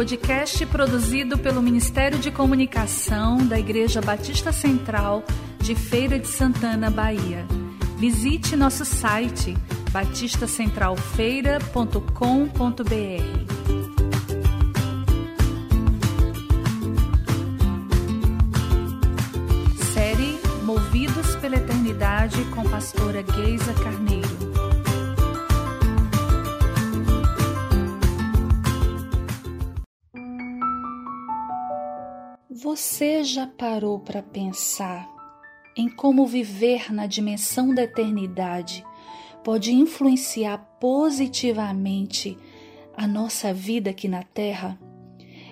podcast produzido pelo Ministério de Comunicação da Igreja Batista Central de Feira de Santana, Bahia. Visite nosso site batistacentralfeira.com.br. Movidos pela Eternidade com pastora Geisa Carneiro. Você já parou para pensar em como viver na dimensão da eternidade pode influenciar positivamente a nossa vida aqui na Terra?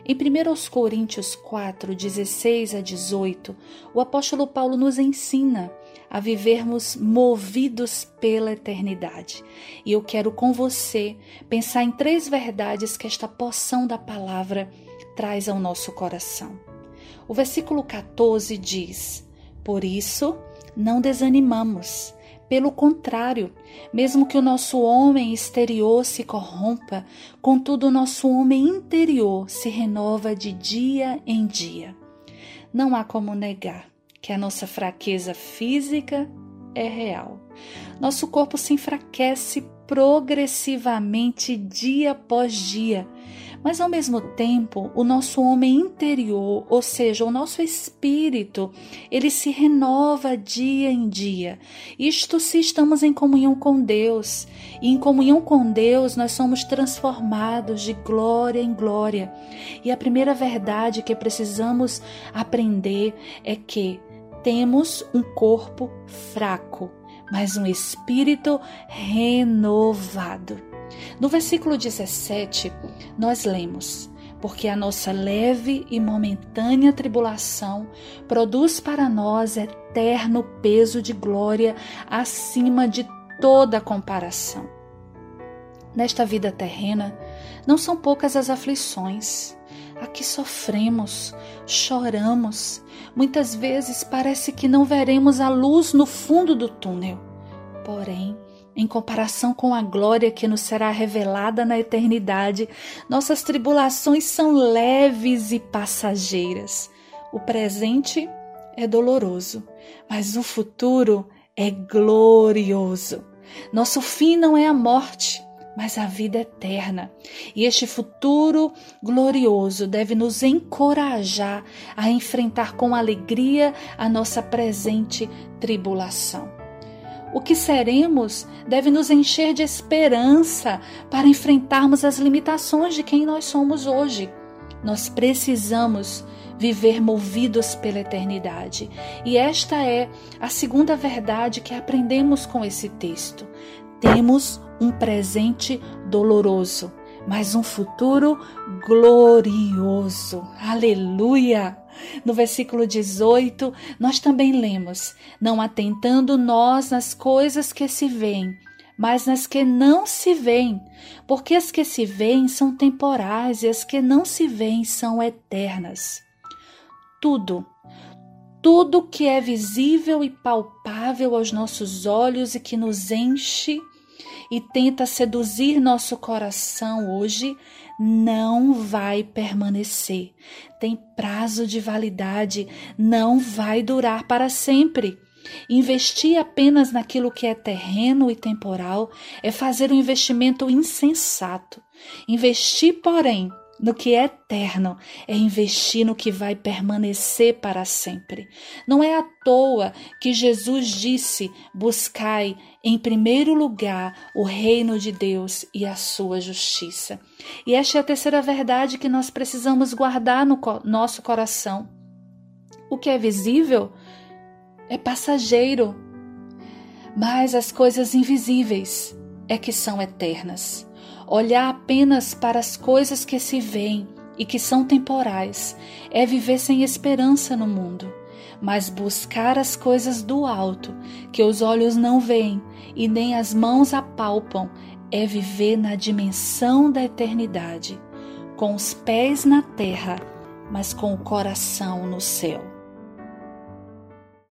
Em 1 Coríntios 4, 16 a 18, o apóstolo Paulo nos ensina a vivermos movidos pela eternidade. E eu quero com você pensar em três verdades que esta porção da palavra traz ao nosso coração. O versículo 14 diz: Por isso, não desanimamos pelo contrário, mesmo que o nosso homem exterior se corrompa, contudo o nosso homem interior se renova de dia em dia. Não há como negar que a nossa fraqueza física é real. Nosso corpo se enfraquece progressivamente dia após dia mas ao mesmo tempo, o nosso homem interior, ou seja, o nosso espírito, ele se renova dia em dia. Isto se estamos em comunhão com Deus. E em comunhão com Deus, nós somos transformados de glória em glória. E a primeira verdade que precisamos aprender é que temos um corpo fraco, mas um espírito renovado. No versículo 17, nós lemos: Porque a nossa leve e momentânea tribulação produz para nós eterno peso de glória acima de toda comparação. Nesta vida terrena, não são poucas as aflições. Aqui sofremos, choramos, muitas vezes parece que não veremos a luz no fundo do túnel. Porém, em comparação com a glória que nos será revelada na eternidade, nossas tribulações são leves e passageiras. O presente é doloroso, mas o futuro é glorioso. Nosso fim não é a morte, mas a vida eterna. E este futuro glorioso deve nos encorajar a enfrentar com alegria a nossa presente tribulação. O que seremos deve nos encher de esperança para enfrentarmos as limitações de quem nós somos hoje. Nós precisamos viver movidos pela eternidade. E esta é a segunda verdade que aprendemos com esse texto. Temos um presente doloroso, mas um futuro glorioso. Aleluia! No versículo 18, nós também lemos: Não atentando nós nas coisas que se veem, mas nas que não se veem, porque as que se veem são temporais e as que não se veem são eternas. Tudo, tudo que é visível e palpável aos nossos olhos e que nos enche e tenta seduzir nosso coração hoje não vai permanecer. Tem prazo de validade, não vai durar para sempre. Investir apenas naquilo que é terreno e temporal é fazer um investimento insensato. Investir, porém, no que é eterno, é investir no que vai permanecer para sempre. Não é à toa que Jesus disse: buscai em primeiro lugar o reino de Deus e a sua justiça. E esta é a terceira verdade que nós precisamos guardar no nosso coração. O que é visível é passageiro, mas as coisas invisíveis é que são eternas. Olhar apenas para as coisas que se veem e que são temporais é viver sem esperança no mundo, mas buscar as coisas do alto, que os olhos não veem e nem as mãos apalpam, é viver na dimensão da eternidade, com os pés na terra, mas com o coração no céu.